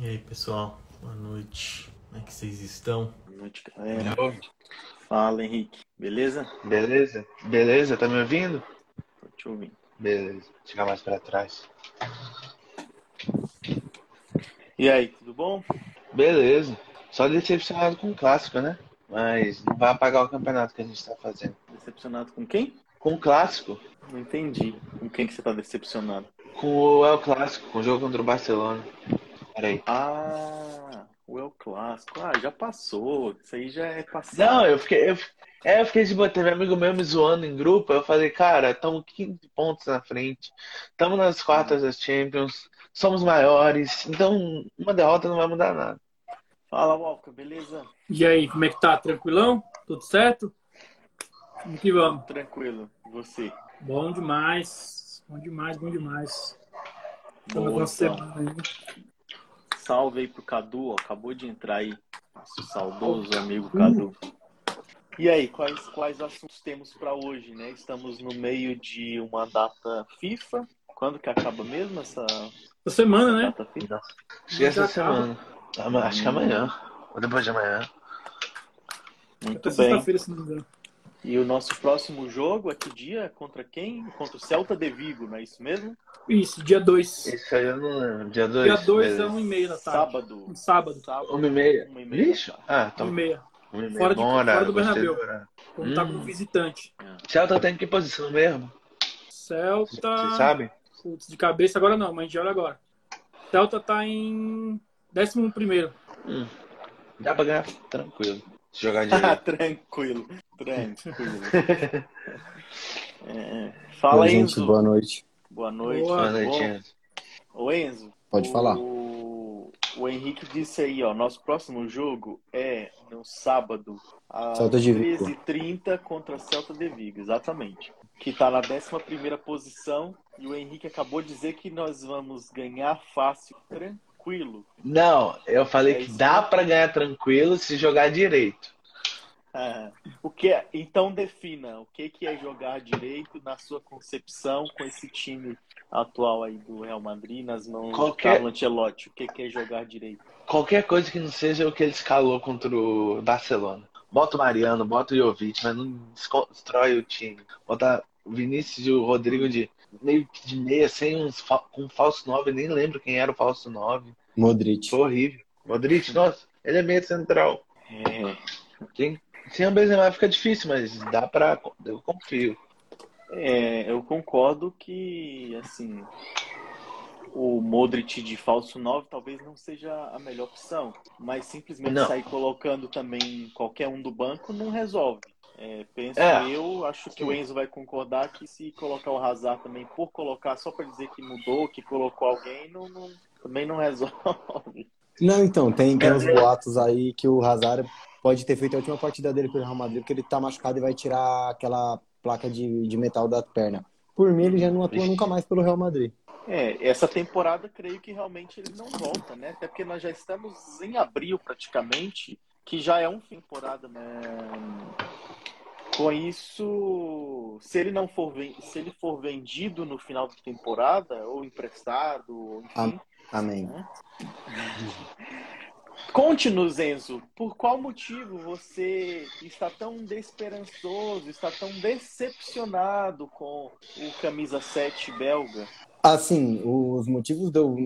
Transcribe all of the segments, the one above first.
E aí, pessoal? Boa noite. Como é que vocês estão? Boa noite, galera. Fala, Henrique. Beleza? Beleza? Beleza? Tá me ouvindo? Tô te ouvindo. Beleza. Chegar mais pra trás. E aí, tudo bom? Beleza. Só decepcionado com o clássico, né? Mas não vai apagar o campeonato que a gente tá fazendo. Decepcionado com quem? Com o clássico? Não entendi. Com quem que você tá decepcionado? Com o El Clássico, com o jogo contra o Barcelona. Peraí. Ah, o El Clássico. Ah, já passou. Isso aí já é passado. Não, eu fiquei. Eu, é, eu fiquei de boa. Teve amigo meu me zoando em grupo. Eu falei, cara, estamos 15 pontos na frente. Estamos nas quartas das Champions. Somos maiores. Então, uma derrota não vai mudar nada. Fala, Walker, beleza? E aí, como é que tá? Tranquilão? Tudo certo? Vamos que vamos. Tranquilo. E você? Bom demais. Bom demais, bom demais. Boa, Boa então. semana aí. Salve aí pro Cadu, ó. Acabou de entrar aí. Nosso saudoso amigo Cadu. E aí, quais, quais assuntos temos para hoje, né? Estamos no meio de uma data FIFA. Quando que acaba mesmo essa Essa semana, né? data FIFA? Acho que essa semana. Acho que amanhã. Ou depois de amanhã. Muito bem. sexta-feira, se não me engano. E o nosso próximo jogo é que dia? Contra quem? Contra o Celta de Vigo, não é isso mesmo? Isso, dia 2. Esse aí eu não lembro. Dia 2? Dia 2 é 1 e meia da tarde. Sábado. Um sábado. Sábado. Uma e meia. Uma e meia. Ah, 1 e meia. Uma e meia. Fora de- Bom fora do Bernabéu. horário. Quando tá Hum. com visitante. Celta tem que posição mesmo? Celta. Você sabe? Putz, de cabeça agora não, mas a gente olha agora. Celta tá em 11 primeiro. Hum. Dá pra ganhar tranquilo. Jogar Ah, direito. tranquilo, tranquilo. É, fala, Oi, Enzo. gente, boa noite. Boa noite. Boa noite? Enzo. Ô, Enzo. Pode o- falar. O Henrique disse aí, ó, nosso próximo jogo é no sábado, às Celta de Vigo. 13h30 contra a Celta de Vigo, exatamente. Que tá na 11ª posição e o Henrique acabou de dizer que nós vamos ganhar fácil, tranquilo. Não, eu falei É que dá pra ganhar tranquilo se jogar direito. Ah, o que é, então defina o que que é jogar direito na sua concepção com esse time atual aí do Real Madrid nas mãos Qualquer- do Carlo Ancelotti. O que que é jogar direito? Qualquer coisa que não seja o que ele escalou contra o Barcelona. Bota o Mariano, bota o Jovic, mas não destrói o time. Bota o Vinícius e o Rodrigo de meio que de meia, sem com um falso 9, nem lembro quem era o falso 9. Modric. Foi horrível. Modric, nossa, ele é meio central. É, Quem, sem o Benzema fica difícil, mas dá pra. Eu confio. É, eu concordo que, assim, o Modric de falso 9 talvez não seja a melhor opção, mas simplesmente Não. sair colocando também qualquer um do banco não resolve. É, penso É. eu, acho que o Enzo vai concordar que se colocar o Hazard também por colocar, só para dizer que mudou, que colocou alguém, não, não- também não resolve. Não, então, tem, tem uns boatos aí que o Hazard pode ter feito a última partida dele pelo Real Madrid, porque ele tá machucado e vai tirar aquela placa de, de metal da perna. Por mim, ele já não atua Vixe. nunca mais pelo Real Madrid. É, essa temporada creio que realmente ele não volta, né? Até porque nós já estamos em abril praticamente, que já é um fim de temporada, né? Com isso, se ele não for se ele for vendido no final da temporada ou emprestado, ou enfim, Amém. conte-nos, Enzo, por qual motivo você está tão desesperançoso, está tão decepcionado com o camisa 7 belga? Assim, os motivos de eu,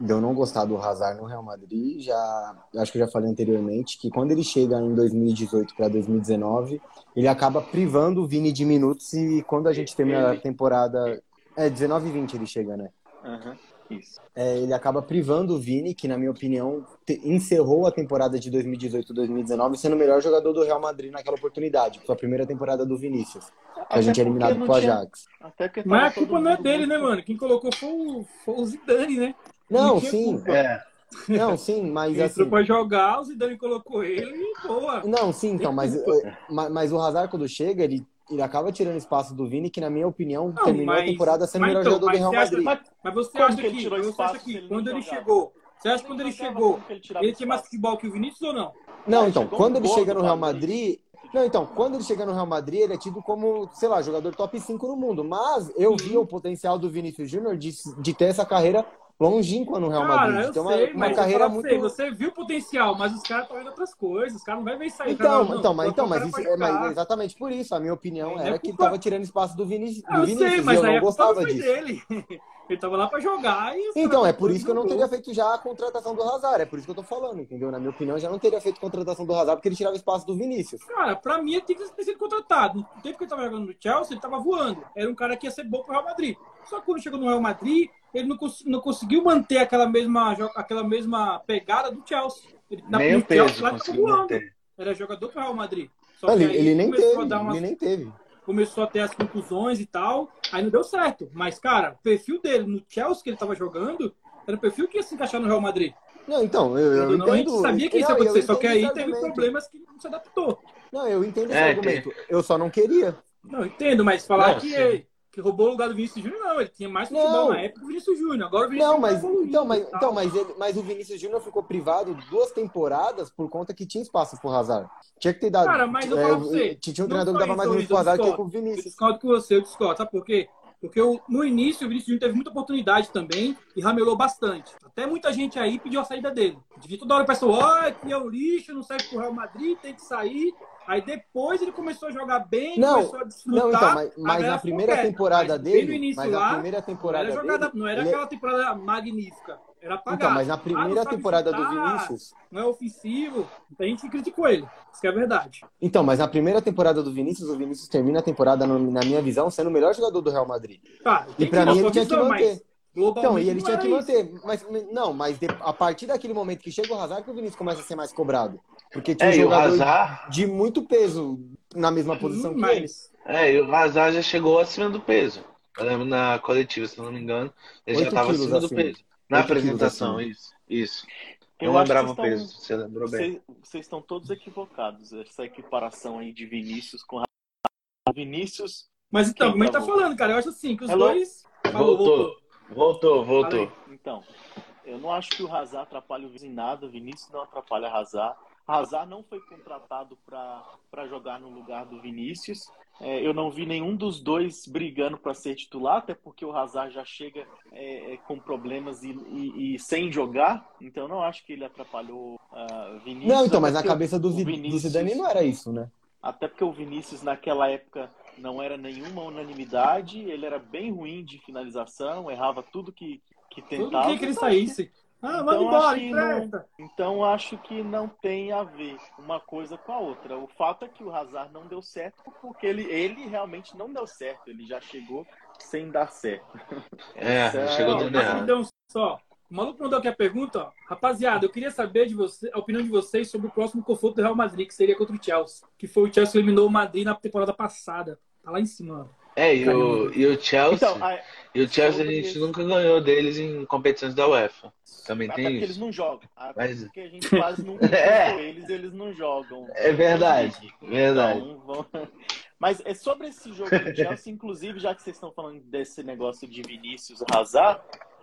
de eu não gostar do Hazard no Real Madrid, já acho que eu já falei anteriormente, que quando ele chega em 2018 para 2019, ele acaba privando o Vini de minutos e quando a gente termina a temporada. É, 19 e 20 ele chega, né? Aham, isso. É, ele acaba privando o Vini, que na minha opinião te- encerrou a temporada de 2018-2019 sendo o melhor jogador do Real Madrid naquela oportunidade. Foi a primeira temporada do Vinícius, que a gente é eliminado não pro tinha- Ajax. Até porque Mas a culpa não é mundo dele, né, mano? Quem colocou foi o, foi o Zidane, né? Não, Não tinha sim. É. não, sim, mas Ele assim. entrou pra jogar, o Zidane colocou ele e boa. Não, sim, então, mas, eh, ma- mas o Hazard quando chega, ele, ele acaba tirando espaço do Vini, que na minha opinião Não, terminou a mas- temporada sendo o melhor então, jogador do Real você acha- Madrid. Mas Mas você Como acha que que, ele tirou você espaço acha que quando ele jogava? chegou, você acha que quando ele chegou, ele ele tinha mais futebol que o Vinícius ou não? Não, então, quando ele chega no Real Madrid. Madrid. Não, então, quando ele chega no Real Madrid, ele é tido como, sei lá, jogador top 5 no mundo. Mas eu vi o potencial do Vinícius Júnior de, de ter essa carreira longínqua no Real Cara, Madrid. eu Tem uma, sei, uma eu carreira muito. você, você viu o potencial, mas os caras estão vendo outras coisas. Os caras não vai ver aí. Então, cara, então, mas, então, mas, cara isso, é, mas exatamente por isso. A minha opinião Não é era que ele culpa- tava tirando espaço do, Vini, do Ah, eu Vinícius. sei, mas eu não gostava disso. dele. Ele tava lá pra jogar e... Então, é por isso que eu não teria feito já a contratação do Hazard. É por isso que eu tô falando, entendeu? Na minha opinião, eu já não teria feito contratação do Hazard porque ele tirava espaço do Vinícius. Cara, pra mim ele tinha que ter sido contratado. No tempo que ele tava jogando no Chelsea, ele tava voando. Era um cara que ia ser bom pro Real Madrid. Só que quando chegou no Real Madrid, ele não, cons- não conseguiu manter aquela mesma, aquela mesma pegada do Chelsea. Ele, na- Meio no Chelsea, peso lá, ele tava conseguiu voando. manter. Era jogador pro Real Madrid. Só que Ele, aí ele nem começou teve, a dar umas ele nem teve. começou a ter as conclusões e tal, aí não deu certo. Mas, cara, o perfil dele no Chelsea que ele tava jogando era o perfil que ia se encaixar no Real Madrid. Não, então, eu, eu não, a gente entendo. sabia que isso ia acontecer, só que aí esse teve problemas que não se adaptou. Não, eu entendo esse É, argumento. Eu só não queria. Não, entendo, mas falar Não, que, sim. Que roubou o lugar do Vinícius Júnior, não. Ele tinha mais futebol Não. na época que o Vinícius Júnior. Agora o Vinícius Não, Júnior mas tá então, mas, tal. então, mas, ele, mas o Vinícius Júnior ficou privado duas temporadas por conta que tinha espaço pro Hazard. Tinha que ter dado. Cara, mas eu é, falo pra você, tinha um treinador que dava mais minutos pro eu Hazard que o Eu Vinícius. discordo com você, eu discordo. Sabe por quê? Porque o- no início o Vinícius Júnior teve muita oportunidade também e ramelou bastante. Até muita gente aí pediu a saída dele. De toda hora o pessoal, ó, que é um lixo, não serve pro Real Madrid, tem que sair. Aí depois ele começou a jogar bem, Não, começou a desfrutar. Não, então, mas, mas na primeira temporada Mas bem no dele, início mas na lá, primeira Não temporada era, jogada, dele, não era ele- aquela temporada magnífica. Era apagado. então, mas na Ah, não primeira sabe temporada do chutar, Vinícius, Não é ofensivo. A gente criticou ele. Isso que é verdade. então, mas na primeira temporada do Vinícius, o Vinícius termina a temporada no- na minha visão sendo o melhor jogador do Real Madrid. Tá, E pra mim ele tinha que manter. Então, e ele não tinha que isso. manter. Mas não, mas de- a partir daquele momento que chega o Hazard que o Vinícius começa a ser mais cobrado, porque tinha É, um o jogador Hazard, de muito peso na mesma posição Hum, que mas- ele. é, e o Hazard já chegou acima do peso. Eu lembro na coletiva, se não me engano, ele já estava acima do acima. peso. Na apresentação, isso. Isso. Eu não lembrava o peso, estão- você lembrou bem. Vocês, estão todos equivocados. Essa equiparação aí de Vinícius com. Vinícius. Mas então, Quem como ele tá falando, cara, eu acho assim, que os Hello? dois. Falou, Voltou, voltou, voltou. Falei. Então, eu não acho que o Hazard atrapalha o Vinícius em nada. Vinícius não atrapalha Hazard. Hazard não foi contratado para jogar no lugar do Vinícius. É, eu não vi nenhum dos dois brigando para ser titular, até porque o Hazard já chega é, é, com problemas e, e- e sem jogar. Então, eu não acho que ele atrapalhou ah, Vinícius. Não, então, até mas na porque cabeça do, o Vi- do Vinícius- Zidane não era isso, né? Até porque o Vinícius, naquela época, não era nenhuma unanimidade. Ele era bem ruim de finalização, errava tudo que, que tentava. dia que ele Então, saísse. Ah, Então, manda embora, acho que não- empresta. Então acho que não tem a ver uma coisa com a outra. O fato é que o Hazard não deu certo porque ele, ele realmente não deu certo. Ele já chegou sem dar certo. É, Essa- chegou Ó, dando mas errado. então, só. O maluco mandou aqui a pergunta, ó. Rapaziada, eu queria saber de você, a opinião de vocês sobre o próximo confronto do Real Madrid, que seria contra o Chelsea. Que foi o Chelsea que eliminou o Madrid na temporada passada. Tá lá em cima, ó. É, e o, e o Chelsea, Então, a- e o Chelsea a gente nunca ganhou deles em competições da UEFA. Também até tem porque eles isso. não jogam. Até Mas- porque a gente quase nunca É. eles, eles não jogam. É verdade, verdade. Então, vão- Mas é sobre esse jogo do Chelsea, inclusive, já que vocês estão falando desse negócio de Vinícius Hazard,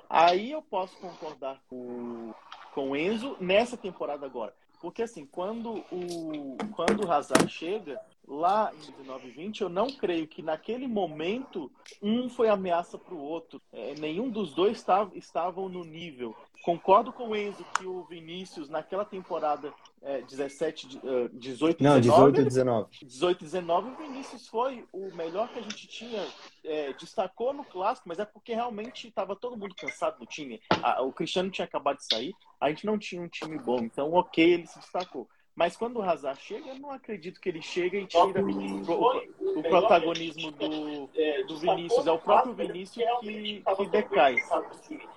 aí eu posso concordar com, com o Enzo nessa temporada agora. Porque assim, quando o, quando o Hazard chega, lá em 19 e 20, eu não creio que naquele momento um foi ameaça para o outro. É, nenhum dos dois estavam, estavam no nível. Concordo com o Enzo que o Vinícius, naquela temporada é, 17, de- eh, 18, Não, 19, 18 e 19. 18 19, o Vinícius foi o melhor que a gente tinha, é, destacou no clássico, mas é porque realmente estava todo mundo cansado no time. O Cristiano tinha acabado de sair, a gente não tinha um time bom, então ok, ele se destacou. Mas quando o Hazard chega, eu não acredito que ele chega e tira o, o protagonismo do, do Vinícius. É o próprio Vinícius que, que decai.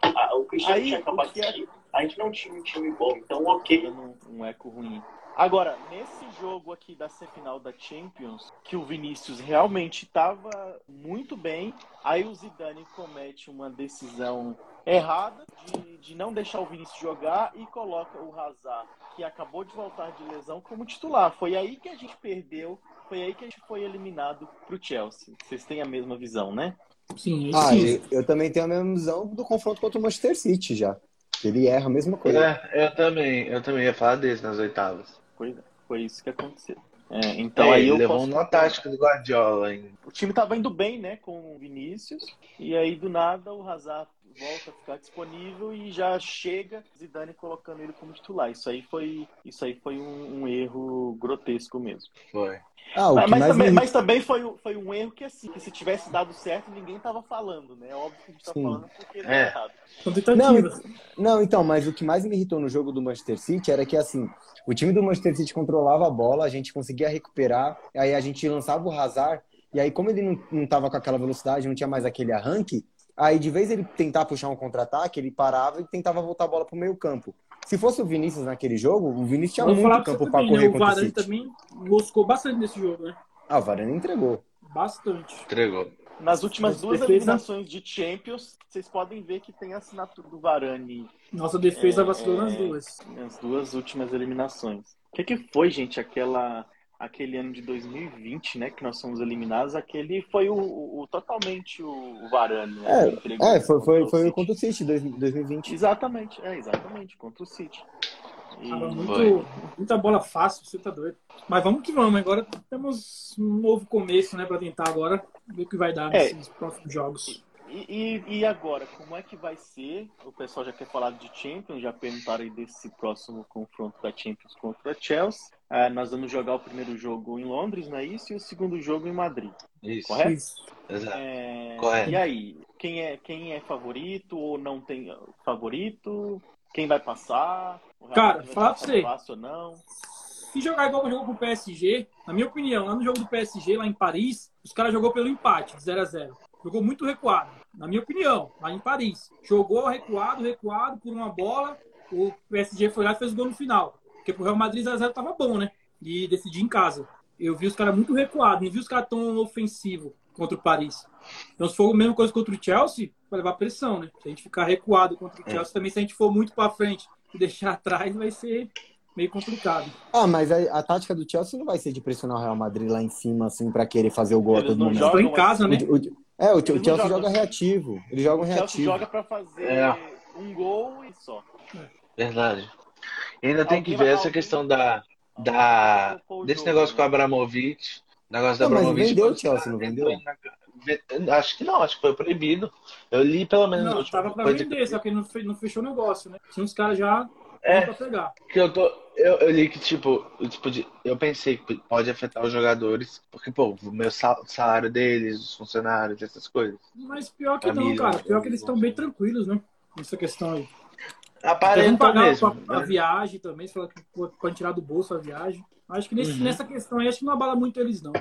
Aí, o que é, A gente não tinha um time bom, então ok. um eco ruim. Agora, nesse jogo aqui da semifinal da Champions, que o Vinícius realmente estava muito bem, aí o Zidane comete uma decisão errada de, de não deixar o Vinícius jogar e coloca o Hazard, que acabou de voltar de lesão, como titular. Foi aí que a gente perdeu, foi aí que a gente foi eliminado pro Chelsea. Vocês têm a mesma visão, né? Sim, Ah, sim. eu, eu também tenho a mesma visão do confronto contra o Manchester City já. Ele erra a mesma coisa. É, eu também, eu também ia falar desse nas oitavas. Foi, foi isso que aconteceu. É, então É, aí eu levou posso uma tática do Guardiola ainda. o time tava indo bem, né, com o Vinícius, e aí do nada o Hazard volta a ficar disponível e já chega Zidane colocando ele como titular. Isso aí foi, isso aí foi um, um erro grotesco mesmo. Foi. Ah, o Mas, que mas também, me... mas também foi, um- foi um erro que, assim, que se tivesse dado certo, ninguém tava falando, né? É óbvio que a gente tá Sim. falando porque deu É. errado. São tentativas. Não, então, mas o que mais me irritou no jogo do Manchester City era que, assim, o time do Manchester City controlava a bola, a gente conseguia recuperar, aí a gente lançava o Hazard, e aí como ele não, não tava com aquela velocidade, não tinha mais aquele arranque, aí de vez ele tentar puxar um contra-ataque, ele parava e tentava voltar a bola pro meio campo. Se fosse o Vinícius naquele jogo, o Vinícius tinha Vou muito campo também, né? correr O contra o Varane City. também moscou bastante nesse jogo, né? Ah, o Varane entregou. Bastante. Entregou. Nas últimas Mas duas defesa- eliminações de Champions, vocês podem ver que tem a assinatura do Varane Nossa defesa É, vacilou nas é. duas. nas duas últimas eliminações. O que, que foi, gente, aquela aquele ano de 2020, né, que nós fomos eliminados, aquele foi o, o- totalmente o, Varane, né? entregou É, foi, foi, contra o foi City. contra o City, dois- 2020. Exatamente, é, exatamente, contra o City. E- Tava muito, muita bola fácil, você tá doido. Mas vamos que vamos. Agora temos um novo começo, né? Pra tentar agora ver o que vai dar É. nesses próximos jogos. E, e, e agora, como é que vai ser? O pessoal já quer falar de Champions, já perguntaram aí desse próximo confronto da Champions contra a Chelsea. Ah, nós vamos jogar o primeiro jogo em Londres, não é isso? E o segundo jogo em Madrid. Isso. Correto? Isso. Exato. É, Correto. E aí, quem é, quem é favorito ou não tem favorito? Quem vai passar? O Cara, fala pra você. fácil ou não? Se jogar igual jogou com o PSG, na minha opinião, lá no jogo do PSG, lá em Paris, os caras jogou pelo empate, de 0 a 0 Jogou muito recuado, na minha opinião, lá em Paris. Jogou recuado, recuado por uma bola. O PSG foi lá e fez o gol no final. Porque pro Real Madrid 0x0 tava bom, né? E decidir em casa. Eu vi os caras muito recuados, não vi os caras tão ofensivos contra o Paris. Então, se for a mesma coisa contra o Chelsea, vai levar pressão, né? Se a gente ficar recuado contra o Chelsea, também se a gente for muito pra frente e deixar atrás, vai ser meio complicado. Ah, mas a, a tática do Chelsea não vai ser de pressionar o Real Madrid lá em cima, assim, pra querer fazer o gol a Eles todo não momento. jogam em casa, né? O- o- é, o, o Chelsea jogam joga assim. reativo. Eles jogam O Chelsea reativo. joga pra fazer É. um gol e só. Verdade. E ainda tem que ver essa questão da, da desse negócio com o? Abramovich. Negócio da Não, Abramovich. vendeu o Chelsea, não vendeu? Acho que não, acho que foi proibido. Eu li pelo menos. Não, tava pra vender, só que não, fe- não fechou o negócio, né? Tinha uns caras já É. que eu tô. Eu, eu li que, tipo, eu, tipo de- eu pensei que pode afetar os jogadores, porque, pô, o meu sal- salário deles, os funcionários, essas coisas. Mas pior que não, Família, cara. né? Pior que eles estão bem tranquilos, né? Nessa questão aí. Vão Aparenta pagar mesmo. a, a né? viagem também, se pode tirar do bolso a viagem. Acho que nesse- Uhum. nessa questão aí, acho que não abala muito eles, não.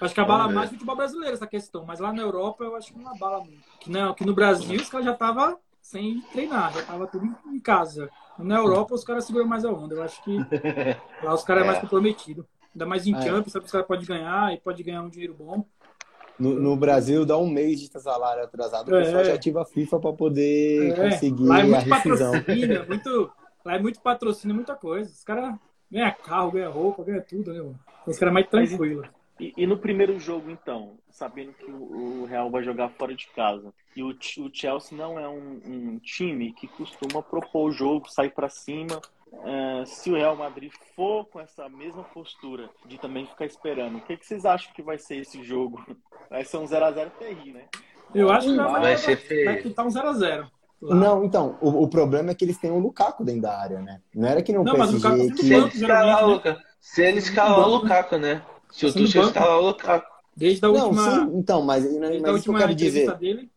Acho que abala mais o futebol brasileiro essa questão, mas lá na Europa eu acho que não abala muito. Que, não, que no Brasil os caras já estavam sem treinar, já tava tudo em- casa. Na Europa os caras seguram mais a onda. Eu acho que lá os caras é, É. mais comprometido. Ainda mais em É. Champions, sabe que os caras podem ganhar e pode ganhar um dinheiro bom. No, no Brasil, dá um mês de salário atrasado, o É. pessoal já ativa a FIFA pra poder É, conseguir lá é a muito rescisão. patrocínio, é muito, lá é muito patrocínio, muita coisa. Os caras ganham carro, ganham roupa, ganham tudo, né, mano? Os caras mais tranquilos. E, e no primeiro jogo, então, sabendo que o, o Real vai jogar fora de casa, e o, o Chelsea não é um, um time que costuma propor o jogo, sair pra cima. É, se o Real Madrid for com essa mesma postura de também ficar esperando, o que, que vocês acham que vai ser esse jogo? Vai ser um 0x0 terrível, né? Eu acho que Vai vai, ser feio. vai tentar um 0x0. Não, então, o, o problema é que eles têm o Lukaku dentro da área, né? Não era que nem o Não, mas o que... Se ele escalar o né? Lukaku. Se ele escalar o banco? Lukaku, né? Se o Tuchel escalar o Lukaku. Desde a Não, última, sim, então, mas, mas isso que eu quero dizer. dele, é.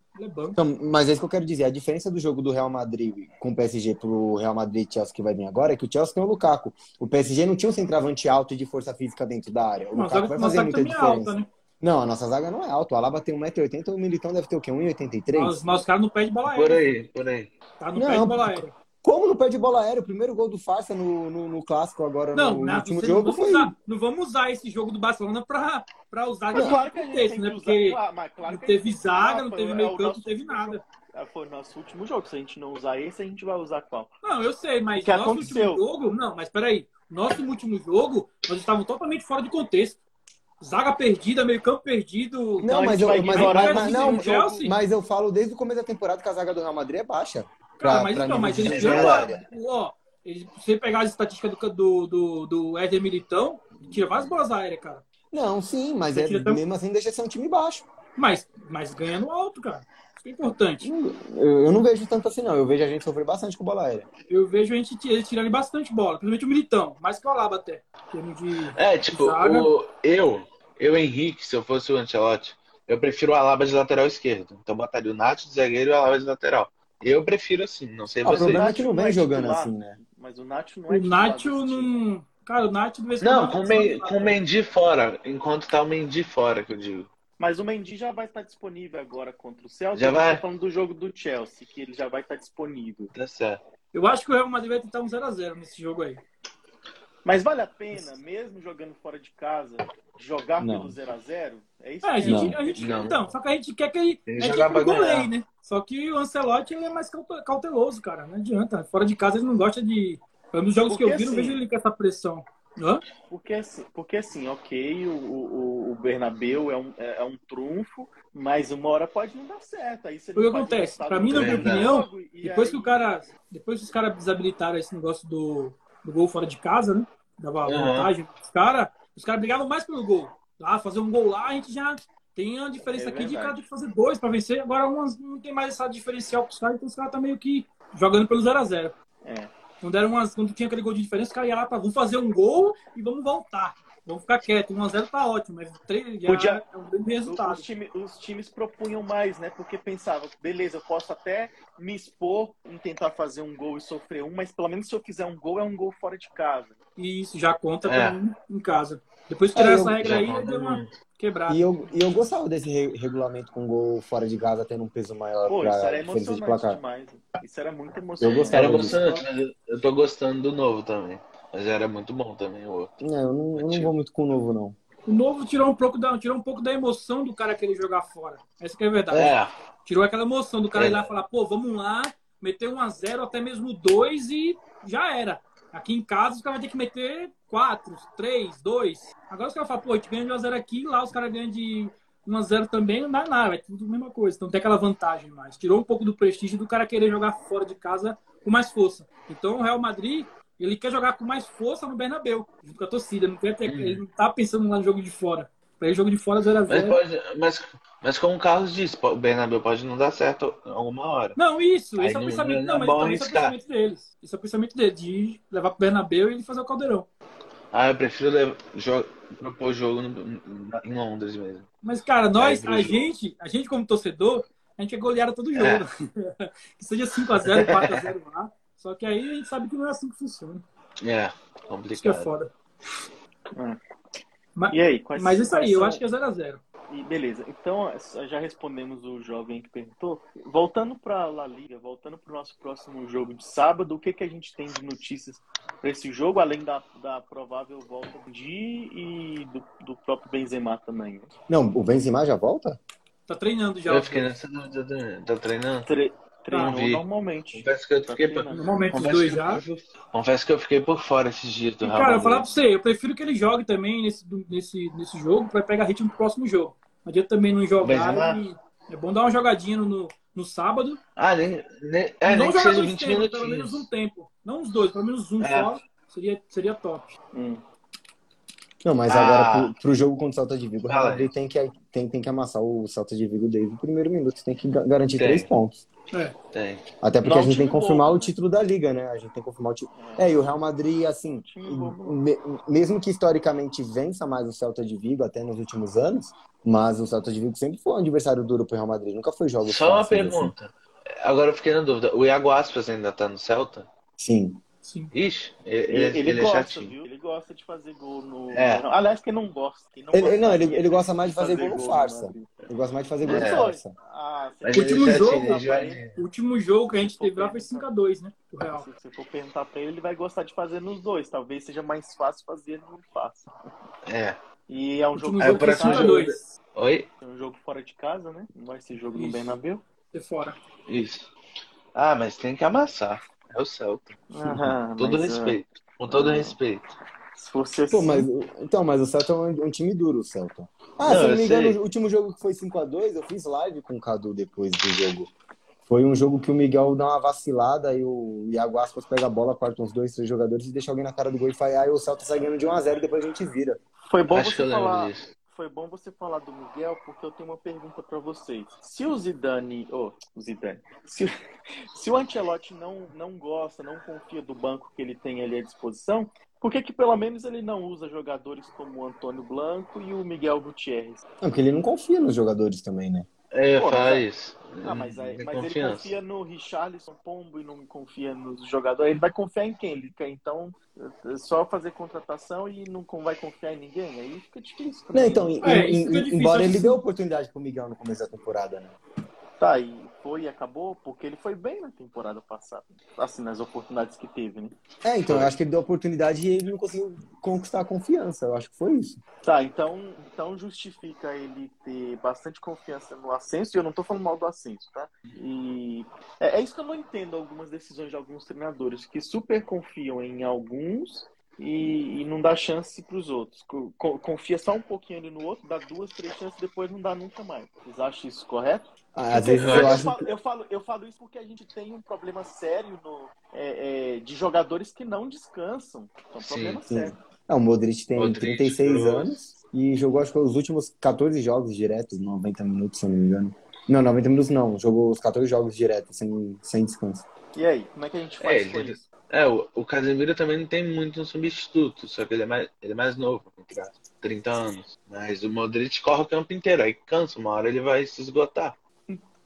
Então, mas é isso que eu quero dizer. A diferença do jogo do Real Madrid com o PSG pro Real Madrid e Chelsea que vai vir agora é que o Chelsea tem o Lukaku. O PSG não tinha um centroavante alto e de força física dentro da área. O Nossa, Lukaku vai fazer muita é diferença. alta, né? Não, a nossa zaga não é alta. O Alaba tem 1,80m, o Militão deve ter o quê? 1,83m? Mas, mas os caras não pedem bola Por aérea. aí, por aí. Tá? Não, Não, pede bola aérea. Como não perde bola aérea? O primeiro gol do Farsa no, no, no clássico agora Não, no não, último jogo não, foi. vamos usar, não vamos usar esse jogo do Barcelona pra, pra usar de claro que contexto, né? Porque claro, mas claro não teve zaga, não teve é meio o campo, não teve nada. É, Foi o nosso último jogo. Se a gente não usar esse, a gente vai usar qual? Não, eu sei, mas O que nosso aconteceu? último jogo. Não, mas peraí. Nosso último jogo, nós estávamos totalmente fora de contexto. Zaga perdida, meio campo perdido. Então Não, a mas eu, mas, não, mas eu falo desde o começo da temporada que a zaga do Real Madrid é baixa. Cara, Pra- mas pra então, mas eles. Ó, eles- você pegar as estatísticas do, do, do, do Éder Militão, tira várias bolas aéreas, cara. Não, sim, mas Você é, tão- mesmo assim deixa de ser um time baixo. Mas, mas ganha no alto, cara. Isso é importante. Eu, eu não vejo tanto assim, não. Eu vejo a gente sofrer bastante com bola aérea. Eu vejo a gente tirando bastante bola, principalmente o Militão, mais que o Alaba até. em termos de... É, tipo, o, eu, eu, Henrique, se eu fosse o Ancelotti, eu prefiro o Alaba de lateral esquerdo. Então botaria o Nacho de zagueiro e o Alaba de lateral. Eu prefiro assim, não sei Ah, o vocês. é que não vem jogando titular. assim, né? Mas o Nacho não é O Nacho não. Cara, o Nacho vez em Não, com, o Men- com o Mendy fora, enquanto tá o Mendy fora, que eu digo. Mas o Mendy já vai estar disponível agora contra o Celtic. Já vai? falando do jogo do Chelsea, que ele já vai estar disponível. Tá certo. Eu acho que o Real Madrid vai tentar um 0x0 nesse jogo aí. Mas vale a pena, mesmo jogando fora de casa, jogar Não. pelo 0x0? É isso É, a que gente, Não. a gente Não. então, só que a gente quer que ele, Tem a que ele goleie, ganhar. né? Só que o Ancelotti ele é mais caute- cauteloso, cara. Não adianta. Fora de casa ele não gosta de. Nos jogos que eu Porque vi, não assim- vejo ele com essa pressão. Hã? Porque assim, porque assim ok, o, o, o Bernabeu é um, é, é um trunfo, mas uma hora pode não dar certo. Aí você O que não acontece? do mim, na minha opinião, Depois aí- que o cara. Depois que os caras desabilitaram esse negócio do, do gol fora de casa, né? Dava Uhum. vantagem. Os caras os cara brigavam mais pelo gol. Ah, fazer um gol lá, a gente já tem a diferença É aqui de verdade. cara ter que fazer dois pra vencer. Agora umas, não tem mais essa diferencial pros caras, então os caras tá meio que jogando pelo 0x0. É. Quando, era umas, quando tinha aquele gol de diferença, os caras iam lá pra vamos fazer um gol e vamos voltar. Vamos ficar quieto. 1x0 tá ótimo, mas 3 já Podia- é um grande resultado. Os, time- os times propunham mais, né? Porque pensavam, beleza, eu posso até me expor em tentar fazer um gol e sofrer um, mas pelo menos se eu fizer um gol, é um gol fora de casa. E isso já conta É. pra mim em casa. Depois que É, tirar eu- essa regra aí, conta deu uma quebrada. E eu, e eu gostava desse re- regulamento com gol fora de casa tendo um peso maior Pô, isso era de emocionante placar. demais. Isso era muito emocionante. gostava Era disso. emocionante, mas eu- eu tô gostando do novo também. Mas era muito bom também o outro. Não, eu não, eu não vou muito com o novo, não. O novo tirou um pouco da, tirou um pouco da emoção do cara querer jogar fora. Essa que é a verdade. É, Tirou aquela emoção do cara É. ir lá e falar, pô, vamos lá, meter um a 0 até mesmo dois e já era. Aqui em casa os caras vão ter que meter quatro, três, dois. Agora os caras falam, pô, a gente ganha de 1 a 0 aqui, lá os caras ganham de 1 a 0 também, não dá nada, é tudo a mesma coisa. Então tem aquela vantagem mais. Tirou um pouco do prestígio do cara querer jogar fora de casa com mais força. Então o Real Madrid, ele quer jogar com mais força no Bernabéu, junto com a torcida. Não quer ter, Uhum. Ele não tá pensando lá no jogo de fora. Pra ele, jogo de fora 0 a mas 0 pode. Mas, mas como o Carlos disse, o Bernabéu pode não dar certo alguma hora. Não, isso, Aí esse é o não- pensamento. não Não, é mas bom então esse é o pensamento deles. Esse é o pensamento deles, de levar pro Bernabéu e ele fazer o caldeirão. Ah, eu prefiro levar, propor jogo no- em Londres mesmo. Mas, cara, nós, a jogo. gente, a gente como torcedor, a gente é goleada todo jogo. É. que seja 5x0, 4x0 lá. Só que aí a gente sabe que não é assim que funciona. É, Isso que é complicado. foda. É. Mas, E aí, quais mas isso aí, quais eu são- acho que é 0x0. E beleza, então já respondemos o jovem que perguntou. Voltando para La Liga, voltando para o nosso próximo jogo de sábado, o que, que a gente tem de notícias para esse jogo, além da, da provável volta Di e do, do próprio Benzema também? Não, o Benzema já volta? Tá treinando já. Eu fiquei nessa dúvida. Tá treinando? Tre treinou vi. normalmente. Confesso que eu Tá fiquei por... Normalmente os Confesso dois que, já. confesso que eu fiquei por fora esses dias do E, Real cara, eu vou falar pra você, eu prefiro que ele jogue também nesse, nesse, nesse jogo pra pegar ritmo pro próximo jogo. Não adianta também não jogar. E- é bom dar uma jogadinha no, no sábado. Ah, nem, nem, é, não nem que jogar seja dois 20 tempos, pelo menos um tempo. Não os dois, pelo menos um É. só. Seria, seria top. Hum. Não, mas Ah. agora pro, pro jogo contra o Celta de Vigo, o Real. Madrid tem que, tem, tem que amassar o Celta de Vigo desde o primeiro minuto. Tem que ga- garantir Tem. três pontos. É. Tem. Até porque Não, a gente tem que confirmar bobo, o título da Liga, né? A gente tem que confirmar o título. É, e o Real Madrid, assim, me- mesmo que historicamente vença mais o Celta de Vigo até nos últimos anos, mas o Celta de Vigo sempre foi um adversário duro pro Real Madrid. Nunca foi jogo Só uma fáceis, assim. pergunta. Agora eu fiquei na dúvida. O Iago Aspas ainda tá no Celta? Sim. Sim. Ixi, ele, Ele, ele, ele é gosta, chatinho. viu? Ele gosta de fazer gol no. É. Não, aliás, quem não gosta. Quem não, Ele- gosta não, ele- ele gosta mais de fazer gol no farsa. Madrid. Eu gosto mais de fazer gol É. de força. Ah, você- Mas O último ele é jogo, ele rapaz. O último jogo que a gente teve lá foi 5x2, né? O Real. Se você for perguntar pra ele, ele vai gostar de fazer nos dois. Talvez seja mais fácil fazer no fácil. É. E é um O jogo, jogo o foi próximo 5x2. Oi? é um jogo fora de casa, né? Não vai ser jogo no Isso. Bernabéu. De fora. Isso. Ah, mas tem que amassar. É o Celta. Ah, Com todo mas, respeito. Com todo Ah. respeito. ah, se fosse assim. Pô, mas, o- então, mas o Celta é um, um time duro, o Celta. Ah, Não, se não me engano, sei. o último jogo que foi 5x2, eu fiz live com o Cadu depois do jogo. Foi um jogo que o Miguel dá uma vacilada e o Iago Aspas pega a bola, corta uns dois, três jogadores e deixa alguém na cara do gol e faz, aí o Celta sai ganhando de 1x0 e depois a gente vira. Foi bom Acho que você falar. disso. Foi bom você falar do Miguel, porque eu tenho uma pergunta para vocês. Se o Zidane, oh, o Zidane, se, o- se o Ancelotti não, não gosta, não confia do banco que ele tem ali à disposição, por que que pelo menos ele não usa jogadores como o Antônio Blanco e o Miguel Gutierrez? Não, porque ele não confia nos jogadores também, né? É, Pô, faz. Ah, mas, aí- Não tem mas ele confia no Richarlison Pombo e não confia nos jogadores. Ele vai confiar em quem? Ele quer, então, é só fazer contratação e não vai confiar em ninguém? Aí fica difícil. Não, então, em- É, em- é difícil, embora ele deu oportunidade pro Miguel no começo da temporada, né? Tá, e foi e acabou, porque ele foi bem na temporada passada. Assim, nas oportunidades que teve, né? É, então, eu acho que ele deu oportunidade e ele não conseguiu conquistar a confiança. Eu acho que foi isso. Tá, então, então justifica ele ter bastante confiança no Ascenso, e eu não tô falando mal do Ascenso, tá? E é, é isso que eu não entendo algumas decisões de alguns treinadores, que super confiam em alguns e, e não dá chance pros outros. Co- co- Confia só um pouquinho ali no outro, dá duas, três chances, depois não dá nunca mais. Vocês acham isso correto? Ah, Às vezes eu eu acho. falo, eu, falo, eu falo isso porque a gente tem um problema sério no, é, é, de jogadores que não descansam. É um Sim, problema sim. sério. Ah, o Modric tem Modric, 36 Kroos. anos e jogou, acho que os últimos 14 jogos diretos, 90 minutos, se eu não me engano. Não, 90 minutos não. Jogou os 14 jogos diretos, sem, sem descanso. E aí, como é que a gente faz É, isso? É, o, o Casemiro também não tem muito um substituto, só que ele é mais, ele é mais novo, entre aspas, 30 anos. Mas o Modric corre o campo inteiro, aí cansa, uma hora ele vai se esgotar.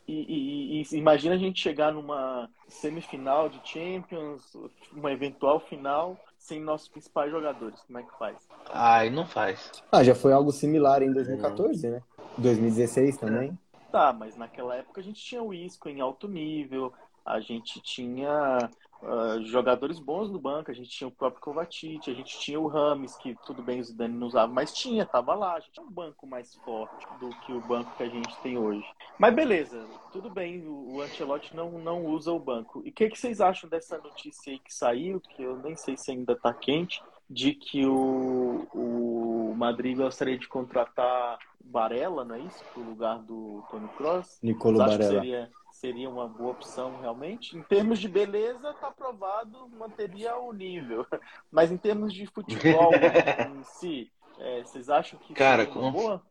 E, e- e- imagina a gente chegar numa semifinal de Champions, uma eventual final, sem nossos principais jogadores. Como é que faz? Aí não faz. Ah, já foi algo similar em 2014, né? 2016 também. Tá, mas naquela época a gente tinha o Isco em alto nível, a gente tinha ah, jogadores bons no banco, a gente tinha o próprio Kovacic, a gente tinha o Rames, que tudo bem o Zidane não usava, mas tinha, tava lá, a gente tinha um banco mais forte do que o banco que a gente tem hoje. Mas beleza, tudo bem, o, o Ancelotti não, não usa o banco. E o que, que vocês acham dessa notícia aí que saiu, que eu nem sei se ainda tá quente, de que o, o Madrid gostaria de contratar Varela, não é isso? Pro lugar do Tony acham que Barella. seria, seria uma boa opção realmente? Em termos de beleza, tá aprovado, manteria o nível. Mas em termos de futebol em si, é, vocês acham que Cara, seria uma com- boa?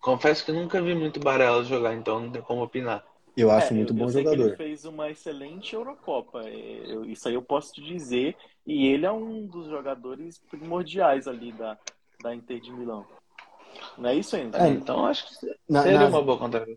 Confesso que nunca vi muito Barella jogar, então não tem como opinar. Eu acho É, muito eu, bom eu sei que ele jogador. fez uma excelente Eurocopa. é, eu- isso aí eu posso te dizer. E ele é um dos jogadores primordiais ali da, da Inter de Milão. Não é isso, Enzo? É, Então acho que Na- seria nas, uma boa contratação.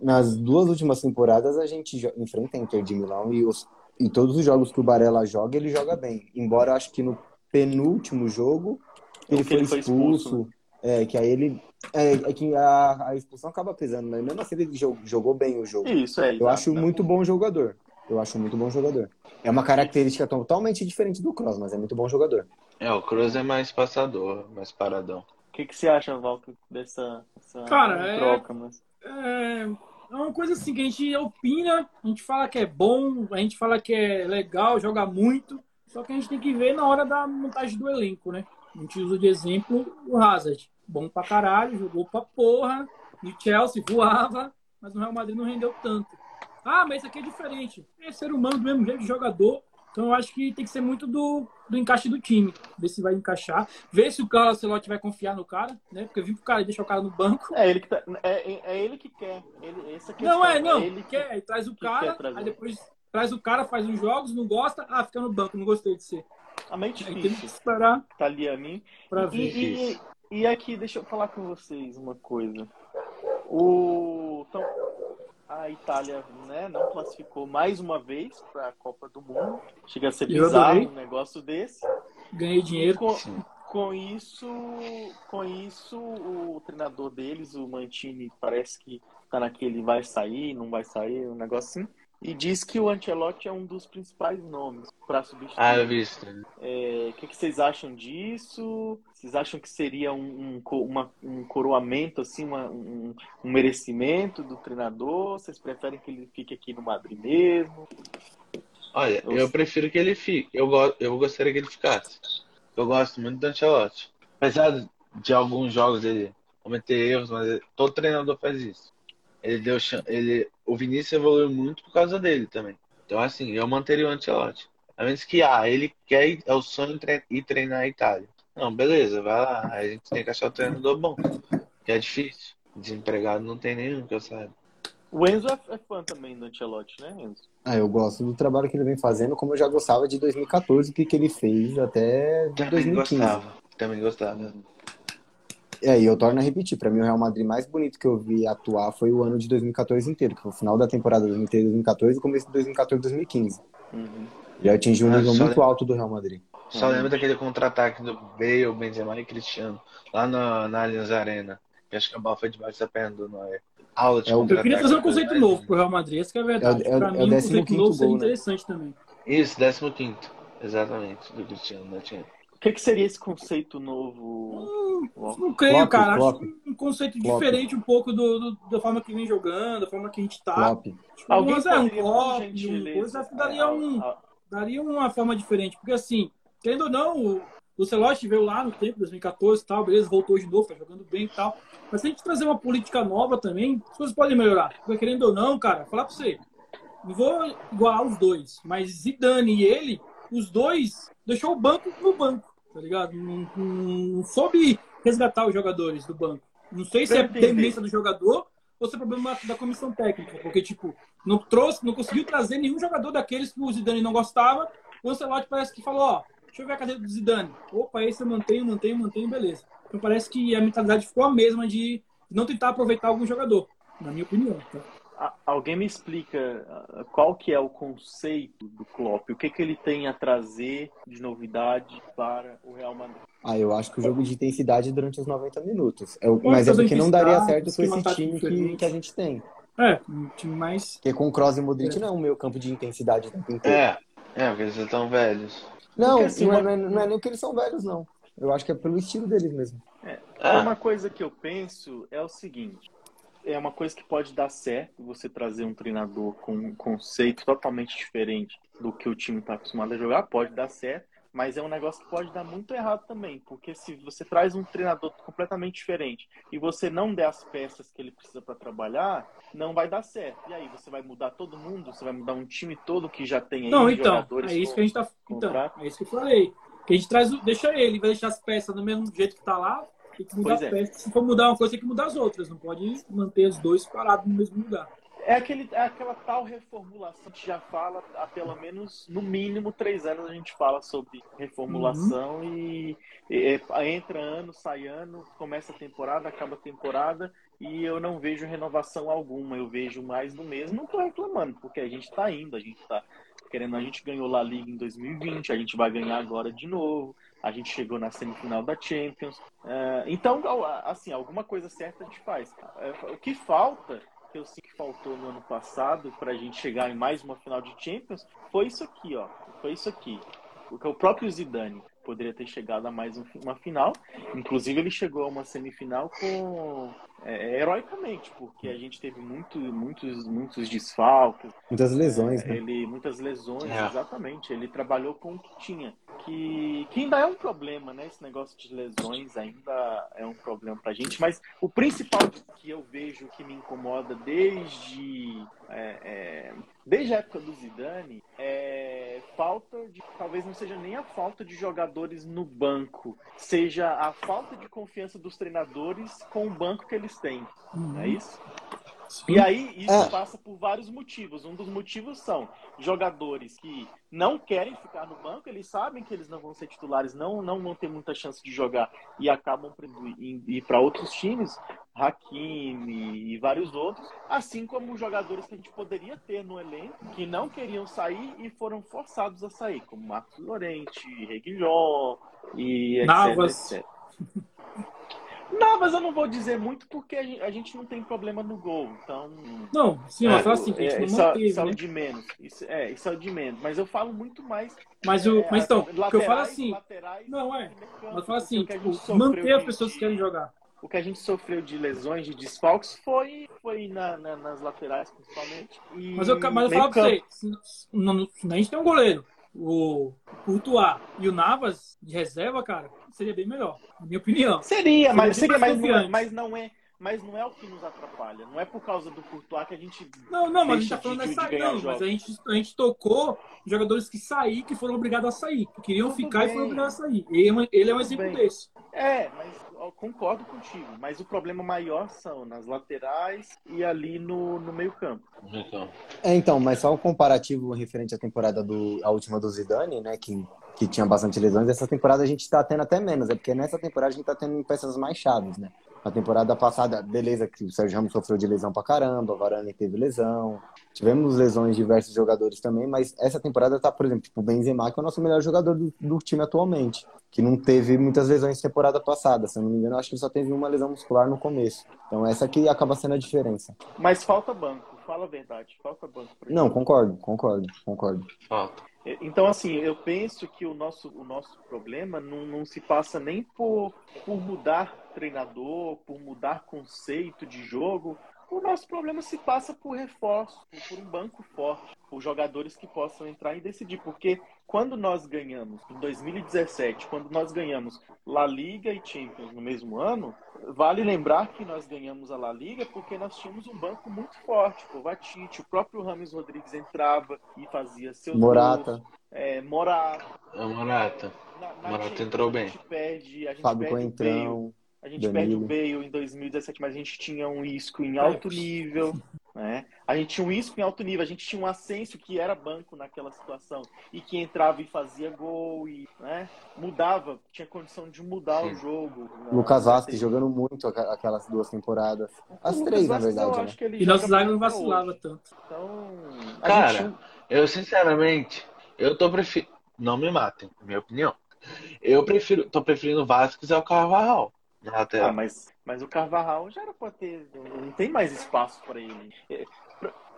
nas duas últimas temporadas a gente enfrenta a Inter de Milão e, os, e todos os jogos que o Barella joga, ele joga bem. Embora eu acho que no penúltimo jogo ele foi ele foi expulso. expulso, É, que aí ele. É, é que a, a expulsão acaba pesando, mas mesmo assim ele jo- jogou bem o jogo. Isso, é. Eu exato, acho né? muito bom jogador. Eu acho muito bom jogador. É uma característica totalmente diferente do Kroos, mas é muito bom jogador. É, o Kroos é mais passador, mais paradão. O que, que você acha, Valco, dessa, Cara, é- troca? Mas... É, é uma coisa assim que a gente opina, a gente fala que é bom, a gente fala que é legal, joga muito, só que a gente tem que ver na hora da montagem do elenco, né? A gente usa de exemplo o Hazard. Bom pra caralho, jogou pra porra, no Chelsea voava, mas no Real Madrid não rendeu tanto. Ah, mas isso aqui é diferente. É ser humano do mesmo jeito jogador. Então eu acho que tem que ser muito do, do encaixe do time. Ver se vai encaixar. Ver se o Carlos Ancelotti vai confiar no cara, né? Porque vir pro cara e deixar o cara no banco. É ele que, tá, é, é- é ele que quer. Ele, essa questão, Não, é, não. ele que quer, aí traz o que cara, quer aí depois traz o cara, faz uns jogos, não gosta, ah, fica no banco, não gostei de ser. A meio Aí tem que difícil, esperar Talianin. pra E, ver. e, e aqui, deixa eu falar com vocês uma coisa. O, então, a Itália né, não classificou mais uma vez para a Copa do Mundo. Chega a ser bizarro um negócio desse. Ganhei dinheiro. com, com isso, com isso, o treinador deles, o Mantini, parece que tá naquele vai sair, não vai sair, um negócio assim. E diz que o Ancelotti é um dos principais nomes para substituir. Ah, eu vi isso. É, O que, que vocês acham disso? Vocês acham que seria um, um, uma- um coroamento, assim, uma- um, um merecimento do treinador? Vocês preferem que ele fique aqui no Madrid mesmo? Olha, Nossa. eu prefiro que ele fique. Eu, go... eu gostaria que ele ficasse. Eu gosto muito do Ancelotti. Apesar de alguns jogos ele cometer erros, mas ele- todo treinador faz isso. Ele deu ele O Vinícius evoluiu muito por causa dele também. Então, assim, eu manteria o Ancelotti. A menos que, ah, ele quer ir, é o sonho tre... ir treinar a Itália. Não, beleza, vai lá. Aí a gente tem que achar o treinador bom. Que é difícil. Desempregado não tem nenhum que eu saiba. O Enzo é, é fã também do Ancelotti, né, Enzo? Ah, eu gosto do trabalho que ele vem fazendo, como eu já gostava de 2014, o que, que ele fez até Também 2015. gostava. Também gostava. É, e eu torno a repetir, pra mim o Real Madrid mais bonito que eu vi atuar foi o ano de 2014 inteiro, que foi o final da temporada 2013-2014 e começo de 2014-2015. Uhum. Já atingiu um Ah, nível muito alto do Real Madrid. Só lembro daquele contra-ataque do Bale, Benzema e Cristiano, lá na, na Allianz Arena. Que acho que a bola foi debaixo da perna do Noé. Aula de É Eu queria trazer um conceito novo pro Real Madrid, essa que é a verdade. É é o- pra é o mim, um conceito 15º novo seria gol, né? interessante também. Isso, 15 Exatamente, do Cristiano da Champions. O que, que seria esse conceito novo? Walker? Não creio, Klopp, cara. Klopp. Acho um conceito Klopp. diferente um pouco do, do- da forma que vem jogando, da forma que a gente tá. Tipo, Alguém é, um um gentileza, coisa, acho que daria, um, a- a- daria uma forma diferente. Porque assim, querendo ou não, o, o Celote veio lá no tempo, 2014 e tal, beleza, voltou de novo, tá jogando bem e tal. Mas se a gente trazer uma política nova também, as coisas podem melhorar. Porque querendo ou não, cara, falar pra você, não vou igualar os dois, mas Zidane e ele, os dois, deixou o banco no banco, tá ligado? Não, não, não soube resgatar os jogadores do banco. Não sei se é demência do jogador ou se é problema da comissão técnica, porque, tipo, não trouxe, não conseguiu trazer nenhum jogador daqueles que o Zidane não gostava. O Ancelotti parece que falou, ó, deixa eu ver a cadeira do Zidane. Opa, esse eu mantenho, mantenho, mantenho, beleza. Então parece que a mentalidade ficou a mesma de não tentar aproveitar algum jogador, na minha opinião. Tá? Alguém me explica ah, qual que é o conceito do Klopp? O que, que ele tem a trazer de novidade para o Real Madrid? Ah, eu acho que o jogo de intensidade durante os 90 minutos. É o- mas é porque não daria certo com esse tático time que, que a gente tem. É, um time mais. Porque com o Kroos e Modric não é um meio campo de intensidade o tempo inteiro. É, é, porque eles estão velhos. Não, Porque, assim, não, é, não, é, não é nem porque eles são velhos, não. Eu acho que é pelo estilo deles mesmo. Ah, Uma coisa que eu penso é o seguinte: é uma coisa que pode dar certo você trazer um treinador com um conceito totalmente diferente do que o time está acostumado a jogar, pode dar certo, mas é um negócio que pode dar muito errado também, porque se você traz um treinador completamente diferente e você não der as peças que ele precisa para trabalhar, não vai dar certo. E aí, você vai mudar todo mundo? Você vai mudar um time todo que já tem aí Não, então, jogadores é isso com- que a gente tá. Então, é isso que eu falei. Que a gente traz, o- deixa ele, vai deixar as peças do mesmo jeito que tá lá, tem que mudar é. peças. Se for mudar uma coisa, tem que mudar as outras. Não pode manter os dois parados no mesmo lugar. É, aquele, é aquela tal reformulação que a gente já fala há pelo menos, no mínimo, três anos a gente fala sobre reformulação Uhum. e, e- é, entra ano, sai ano, começa a temporada, acaba a temporada e eu não vejo renovação alguma, eu vejo mais do mesmo. Não tô reclamando, porque a gente tá indo, a gente tá querendo, a gente ganhou La Liga em 2020, a gente vai ganhar agora de novo, a gente chegou na semifinal da Champions. É, então, assim, alguma coisa certa a gente faz. É, O que falta que eu sinto que faltou no ano passado para a gente chegar em mais uma final de Champions foi isso aqui, ó. Foi isso aqui. Porque o próprio Zidane poderia ter chegado a mais um- uma final. Inclusive, ele chegou a uma semifinal com é, heroicamente, porque a gente teve muito, muitos, muitos desfalques, Muitas lesões, né? ele, muitas lesões, É. exatamente. Ele trabalhou com o que tinha. Que, que ainda é um problema, né? Esse negócio de lesões ainda é um problema pra gente. Mas o principal que eu vejo que me incomoda desde, é, é, desde a época do Zidane é falta de. Talvez não seja nem a falta de jogadores no banco, seja a falta de confiança dos treinadores com o banco que eles têm. Não é isso? E aí, isso É. passa por vários motivos. Um dos motivos são jogadores que não querem ficar no banco, eles sabem que eles não vão ser titulares, não, não vão ter muita chance de jogar e acabam ir, ir para outros times, Hakimi e vários outros, assim como jogadores que a gente poderia ter no elenco que não queriam sair e foram forçados a sair, como Marcos Lorente, Reguilhon e etc, Navas. etc. Navas eu não vou dizer muito porque a gente- não tem problema no gol, então Não, sim, é, mas fala assim, a é, gente isso, não é- manteve, isso é o né? de menos. Isso, é, isso é o de menos. Mas eu falo muito mais. Mas, o, é, mas então, laterais, que eu falo assim, laterais não, é. mas fala porque assim, tipo, sofreu manter as pessoas que querem jogar. O que a gente sofreu de lesões, de desfalques, foi, foi na- na- nas laterais, principalmente. Mas eu, mas eu falo pra você, não, a gente tem um goleiro, o Courtois e o Navas de reserva, cara, seria bem melhor, na minha opinião. Seria, mas, Seria seria, bem mas, mais não é, mas não é. Mas não é o que nos atrapalha. Não é por causa do Courtois que a gente. Não, não, mas a gente tá falando dessa de não, mas a gente, a gente tocou jogadores que saíram, que foram obrigados a sair, que queriam Tudo ficar e bem. foram obrigados a sair. Ele é um, ele é um exemplo bem. desse. É, mas eu concordo contigo, mas o problema maior são nas laterais e ali no, no meio campo. Então, É, então, mas só um comparativo referente à temporada do a última do Zidane, né, que, que tinha bastante lesões, essa temporada a gente tá tendo até menos, é porque nessa temporada a gente tá tendo peças mais chaves, né? Na temporada passada, beleza, que o Sérgio Ramos sofreu de lesão pra caramba, o Varane teve lesão, tivemos lesões de diversos jogadores também, mas essa temporada tá, por exemplo, tipo, o Benzema, que é o nosso melhor jogador do, do time atualmente, que não teve muitas lesões na temporada passada, se eu não me engano, eu acho que ele só teve uma lesão muscular no começo. Então essa que acaba sendo a diferença. Mas falta banco, fala a verdade, falta banco. pra Não, concordo, concordo, concordo. falta. Então, assim, eu penso que o nosso, o nosso problema não, não se passa nem por, por mudar treinador, por mudar conceito de jogo. O nosso problema se passa por reforço, por um banco forte, por jogadores que possam entrar e decidir. Porque quando nós ganhamos, em 2017, quando nós ganhamos La Liga e Champions no mesmo ano, vale lembrar que nós ganhamos a La Liga porque nós tínhamos um banco muito forte. O Vatite, o próprio Rames Rodrigues entrava e fazia seus Morata. gols. É, Morata. É Morata. Na, na Morata entrou a bem. gente perde, a gente Fábio perde. Coentrão. A gente Danilo. perde o Bale em 2017, mas a gente tinha um Isco em alto nível, né? A gente tinha um Isco em alto nível, a gente tinha um Asensio que era banco naquela situação e que entrava e fazia gol e, né? Mudava, tinha condição de mudar Sim. o jogo. Lucas? Vasquez jogando muito aquelas duas temporadas. As O três, na verdade, né? E nosso zaga não vacilava hoje. tanto. Então, a Cara, gente- Eu, sinceramente, eu tô preferindo. Não me matem, minha opinião. Eu prefiro. tô preferindo o Vasquez ao Carvajal. Na lateral. Ah, mas, mas o Carvajal já era pra ter. Não tem mais espaço para ele.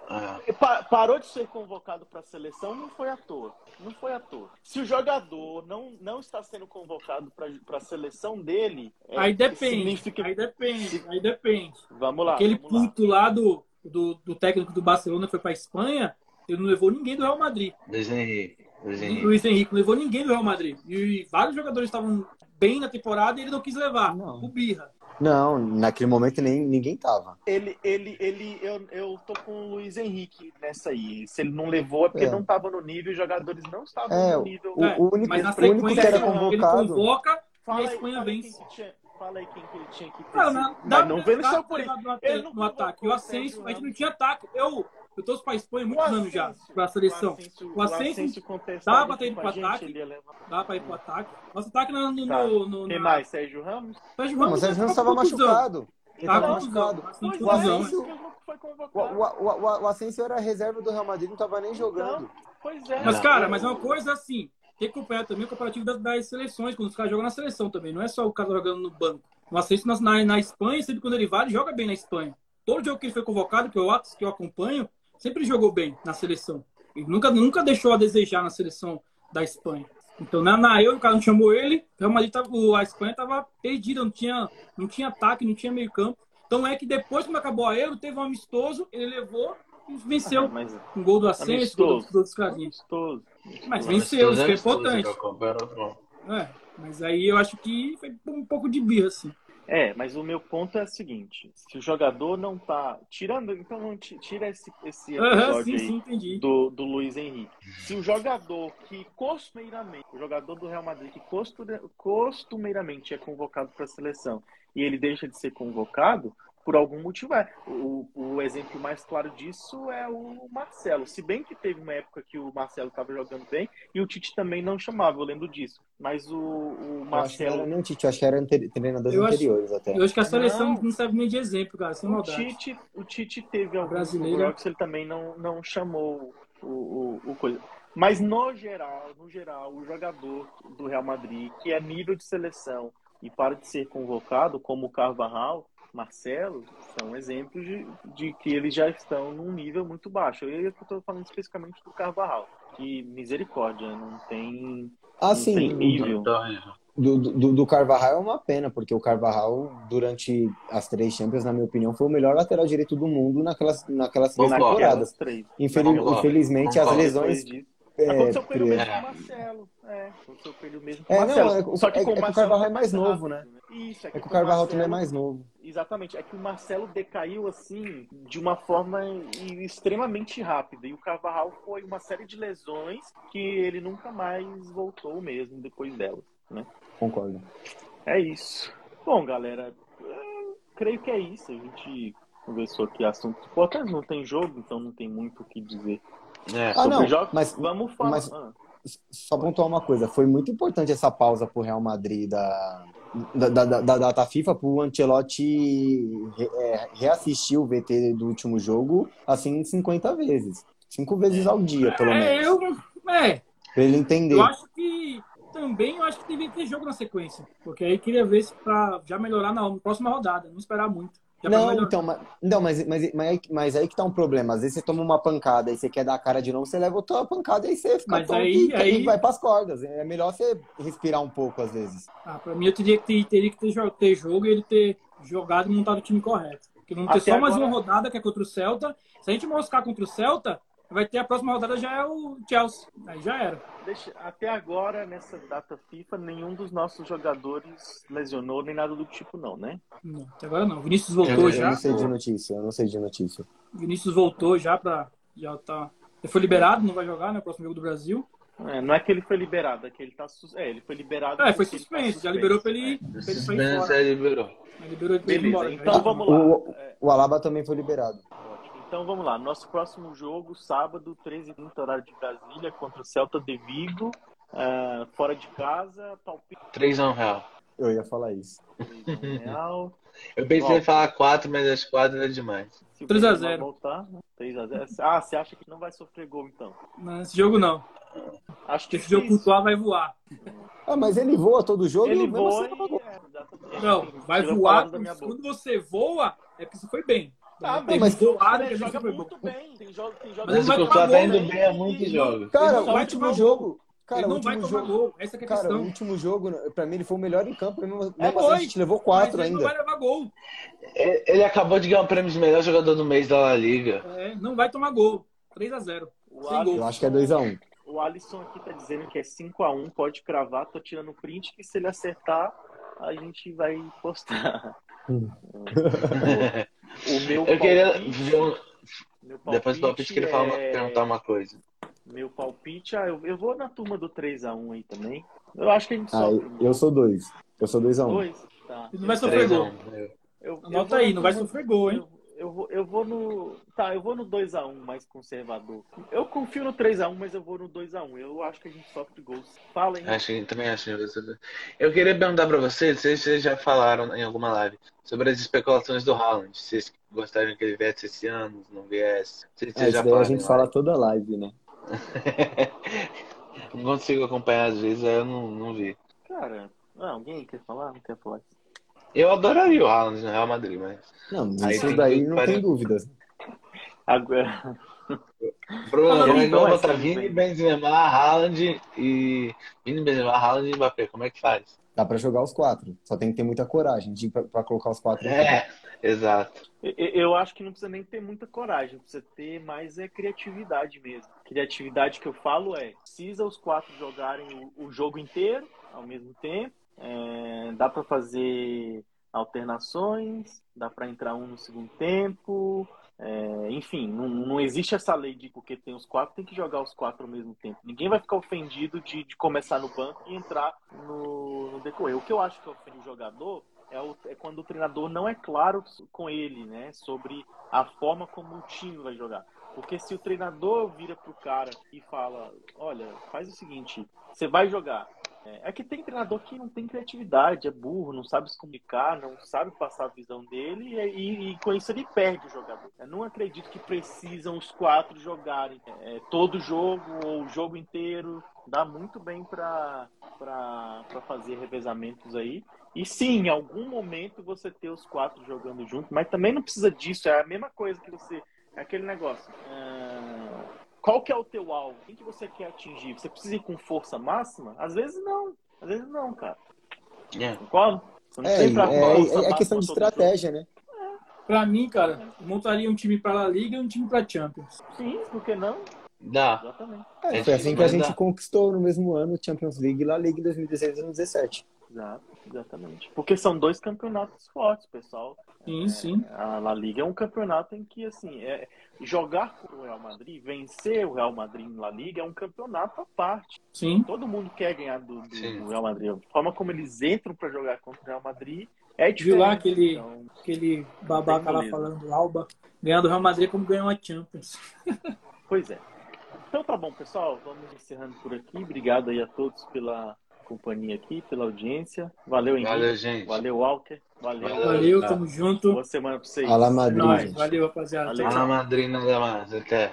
Ah, Pa- Parou de ser convocado para a seleção, não foi à toa. Não foi à toa. Se o jogador não, não está sendo convocado para a seleção dele, é, Aí depende, significa. aí depende, aí depende. Vamos lá. Aquele vamos lá. puto lá do, do, do técnico do Barcelona foi pra Espanha, ele não levou ninguém do Real Madrid. Luiz Henrique. Luiz O Henrique. Luiz Henrique não levou ninguém do Real Madrid. E vários jogadores estavam bem na temporada e ele não quis levar. Não. O Birra. Não, naquele momento nem ninguém tava. Ele, ele, ele, eu, eu tô com o Luiz Henrique nessa aí. Se ele não levou é porque É. não estava no nível, os jogadores não estavam É, no nível. O, É, o único, Mas na o único que sequência era não, ele convocado. convoca Fala e a Espanha fala aí vence. quem que tinha- Fala aí quem que ele tinha que ter. Na, Mas não veio só por ata- Ele não no ataque. O Ascenso, a gente não tinha ataque. Eu, eu torço pra Espanha há O muitos anos já, Asensio- pra seleção. O Asensio, O Asensio Asensio dá pra ter aqui ido com pro a gente, ataque. levar. Dá pra ir pro ataque. Nosso ataque no. no, Tá. no, no Quem na- mais? Sérgio Ramos? Sérgio Ramos mas o Sérgio Ramos tá estava contusão. machucado. Tá estava machucado. O é, contusão, Asensio- O, convocado. o, o, o Asensio era reserva do Real Madrid, não estava nem jogando. Pois é. Mas, cara, mas é uma coisa assim, tem que acompanhar também o comparativo das, das seleções, quando os caras jogam na seleção também, não é só o cara jogando no banco. O Ascenso na, na, na Espanha, sempre quando ele vai, ele joga bem na Espanha. Todo jogo que ele foi convocado, que eu, que eu acompanho, sempre jogou bem na seleção. Ele nunca, nunca deixou a desejar na seleção da Espanha. Então, na, na Euro, o cara não chamou ele, o Real Madrid tava, o- a Espanha estava perdida, não tinha, não tinha ataque, não tinha meio campo. Então é que depois, quando acabou a Euro, teve um amistoso, ele levou e venceu. Mas Um gol do Ascenso, gol dos outros carinhos. amistoso. Mas venceu, isso que é importante. importante. É, mas aí eu acho que foi um pouco de birra, assim. É, mas o meu ponto é o seguinte: se o jogador não tá. Tirando. Então, ti- tira esse, esse episódio sim, aí. sim, do, do Luiz Henrique. Se o jogador que costumeiramente, o jogador do Real Madrid que costumeiramente é convocado para a seleção e ele deixa de ser convocado, por algum motivo é. O, o exemplo mais claro disso é o Marcelo. Se bem que teve uma época que o Marcelo estava jogando bem e o Tite também não chamava, eu lembro disso. Mas o, o que não Marcelo. nem o Tite, eu acho que era treinadores Eu acho- anteriores até. Eu acho que a seleção Não. não, serve nem de exemplo, cara, sem O maldade. Tite, o Tite teve alguns brasileira. jogos, ele também não, não chamou o, o, o coisa. Mas no geral, no geral, o jogador do Real Madrid, que é nível de seleção e para de ser convocado, como o Carvajal, Marcelo, são exemplos de, de que eles já estão num nível muito baixo. Eu estou falando especificamente do Carvajal, que misericórdia, não tem, Ah, não sim, tem nível. do, do, do Carvajal é uma pena, porque o Carvajal, durante as três Champions, na minha opinião, foi o melhor lateral direito do mundo naquelas, naquelas três temporadas. Infeliz- infelizmente, as lesões. É, Aconteceu com ele pre- mesmo É. com o Marcelo. É, aconteceu com ele mesmo o É, Marcelo. não, é, que- Só que é, com é que o Marcelo Carvajal é mais rápido, novo, né? Isso, É que o Carvajal também é mais novo. Exatamente, é que o Marcelo decaiu assim de uma forma extremamente rápida. E o Carvajal foi uma série de lesões que ele nunca mais voltou mesmo depois delas. Né? Concordo. É isso. Bom, galera, eu creio que é isso. A gente conversou aqui assuntos importantes. Não tem jogo, então não tem muito o que dizer. É. Ah, Sobre não, jogos, mas- vamos falar. mas- Ah, Só pontuar uma coisa, foi muito importante essa pausa pro Real Madrid da, da, da, da- da data FIFA pro Ancelotti re- é, reassistir o VT do último jogo assim 50 vezes. Cinco vezes ao dia, pelo É, menos. eu, é, Pra ele entender. eu acho que também eu acho que deveria ter jogo na sequência. Porque aí queria ver se pra já melhorar na próxima rodada, não esperar muito. Já pra Não, então, mas, não mas, mas, mas, aí, mas aí que tá um problema. Às vezes você toma uma pancada e você quer dar a cara de novo, você leva outra pancada e aí você fica Mas aí- e, aí- e vai pras cordas. É melhor você respirar um pouco às vezes. Ah, pra mim eu teria que ter, teria que ter, ter jogo e ele ter jogado e montado o time correto. Porque não ter Até só mais agora- uma rodada que é contra o Celta. Se a gente moscar contra o Celta, vai ter a próxima rodada já é o Chelsea. Aí já era. deixa- até agora, nessa data FIFA, nenhum dos nossos jogadores lesionou nem nada do tipo, não, né? Não, até agora não. Vinícius Eu, voltou eu já. não sei de notícia, eu não sei de notícia. Vinícius voltou já pra. Já tá. Ele foi liberado, não vai jogar, né? O próximo jogo do Brasil. É, não é que ele foi liberado, é que ele tá sus... É, ele foi liberado. É, foi ele tá suspenso. Já liberou pra ele, É. pra ele sair fora. liberou. Liberou ele pra ele ir Beleza, embora. então Já. vamos lá. O, É, o Alaba também foi liberado. Então vamos lá. Nosso próximo jogo, sábado, 13h30, horário de Brasília, contra o Celta de Vigo. ah, fora de casa, palpite 3 a 1 real. Eu ia falar isso. real. Eu pensei Bom. em falar 4, mas as 4 é demais. Se o 3 a Benzema 0. voltar, né? 3 a 0. Ah, você acha que não vai sofrer gol, então? Nesse jogo não. Acho que Esse jogo o Courtois vai voar. Ah, mas ele voa todo jogo Ele e mesmo voa assim e... é, exatamente. Não, vai Tira voar. boca. Quando você voa, é porque você foi bem. Ah, Tem mas voado, ele quer dizer que joga foi muito bem. Tem jogo, tem jogo Mas ele Mas Courtois tá indo né? bem há muitos Ele jogos. Cara, Ele o não vai último tomar jogo. Cara, ele o não vai último tomar jogo. gol. Essa que é a Cara, questão. o último jogo, pra mim, ele foi o melhor em campo. Mesmo, mesmo É, assim, a foi. gente levou Mas quatro ele não ainda. vai levar gol. Ele ele acabou de ganhar o prêmio de melhor jogador do mês da La Liga. É, não vai tomar gol. 3x0. O Sem Alisson- gol. Eu acho que é 2x1. O Alisson aqui tá dizendo que é 5x1, pode cravar, tô tirando print, que se ele acertar, a gente vai postar. O meu Eu queria palpite- ver um- meu Depois do palpite, queria falar uma- é- perguntar uma coisa. Meu palpite, ah, eu, eu vou na turma do 3x1 aí também. Eu acho que a gente Ah, sofre. eu sou 2. Eu sou 2x1. Dois? Tá. Ele não vai sofrer 3 a gol. 1. Eu- eu- eu Anota aí, não vai sofrer gol, hein? Eu, vou, eu vou no. Tá, eu vou no 2x1 mais conservador. Eu confio no 3x1, mas eu vou no 2x1. Eu acho que a gente sofre gols. Fala aí. Acho que também acho Eu queria perguntar pra vocês, vocês vocês já falaram em alguma live sobre as especulações do Haaland. Se vocês gostariam que ele viesse esse ano, se não viesse. Se É, vocês isso já daí a falaram gente fala toda live, né? Não consigo acompanhar às vezes, aí eu não, não vi. Cara, ah, alguém quer falar? Não quer falar? Eu adoraria o Haaland no Real Madrid, mas. Não, Aí isso daí não tem dúvidas. Agora. O problema Ah, é então igual é botar assim, Vini, bem. Benzema, Haaland e. Vini, Benzema, Haaland e Mbappé. Como é que faz? Dá pra jogar os quatro. Só tem que ter muita coragem de, pra, pra colocar os quatro. É, exato. Eu- Eu acho que não precisa nem ter muita coragem, precisa ter mais é criatividade mesmo. Criatividade que eu falo é, precisa os quatro jogarem o, o jogo inteiro ao mesmo tempo, é, dá para fazer alternações, dá para entrar um no segundo tempo, é, enfim, não, não existe essa lei de porque tem os quatro, tem que jogar os quatro ao mesmo tempo. Ninguém vai ficar ofendido de, de começar no banco e entrar no, no decorrer. O que eu acho que ofende o jogador é, o- é quando o treinador não é claro com ele, né, sobre a forma como o time vai jogar. Porque se o treinador vira pro cara e fala, olha, faz o seguinte, você vai jogar. É, é que tem treinador que não tem criatividade, é burro, não sabe se comunicar, não sabe passar a visão dele e, e- com isso ele perde o jogador. Eu não acredito que precisam os quatro jogarem é, todo jogo ou o jogo inteiro. Dá muito bem para fazer revezamentos aí. E sim, em algum momento você ter os quatro jogando junto, mas também não precisa disso. É a mesma coisa que você. É aquele negócio. ah, qual que é o teu alvo? Quem que você quer atingir? Você precisa ir com força máxima? Às vezes não. Às vezes não, cara. É. Concorda? Você não É, é, é, é questão de estratégia, né? Pra mim, cara, montaria um time pra La Liga e um time pra Champions. Sim, por que não? Dá. Exatamente. É, É foi assim que a gente dá. conquistou no mesmo ano Champions League e La Liga em 2016 e 2017. Exato, exatamente. Porque são dois campeonatos fortes, pessoal. Sim, sim. A La Liga é um campeonato em que, assim, é, jogar contra o Real Madrid, vencer o Real Madrid em La Liga é um campeonato à parte. Sim. Todo mundo quer ganhar do, do- do Real Madrid. A forma como eles entram para jogar contra o Real Madrid É Viu diferente. lá aquele- então, Aquele babaca lá falando Alba, ganhando o Real Madrid como ganhou a Champions. Pois é. Então tá bom, pessoal. Vamos encerrando por aqui. Obrigado aí a todos pela companhia aqui, pela audiência. Valeu, Henrique. Valeu, gente. Valeu, Walker. Valeu. Valeu. Tamo junto. Boa semana pra vocês. Fala, Madrid. Nós. Valeu, rapaziada. Fala, madrinha, nada mais. Até.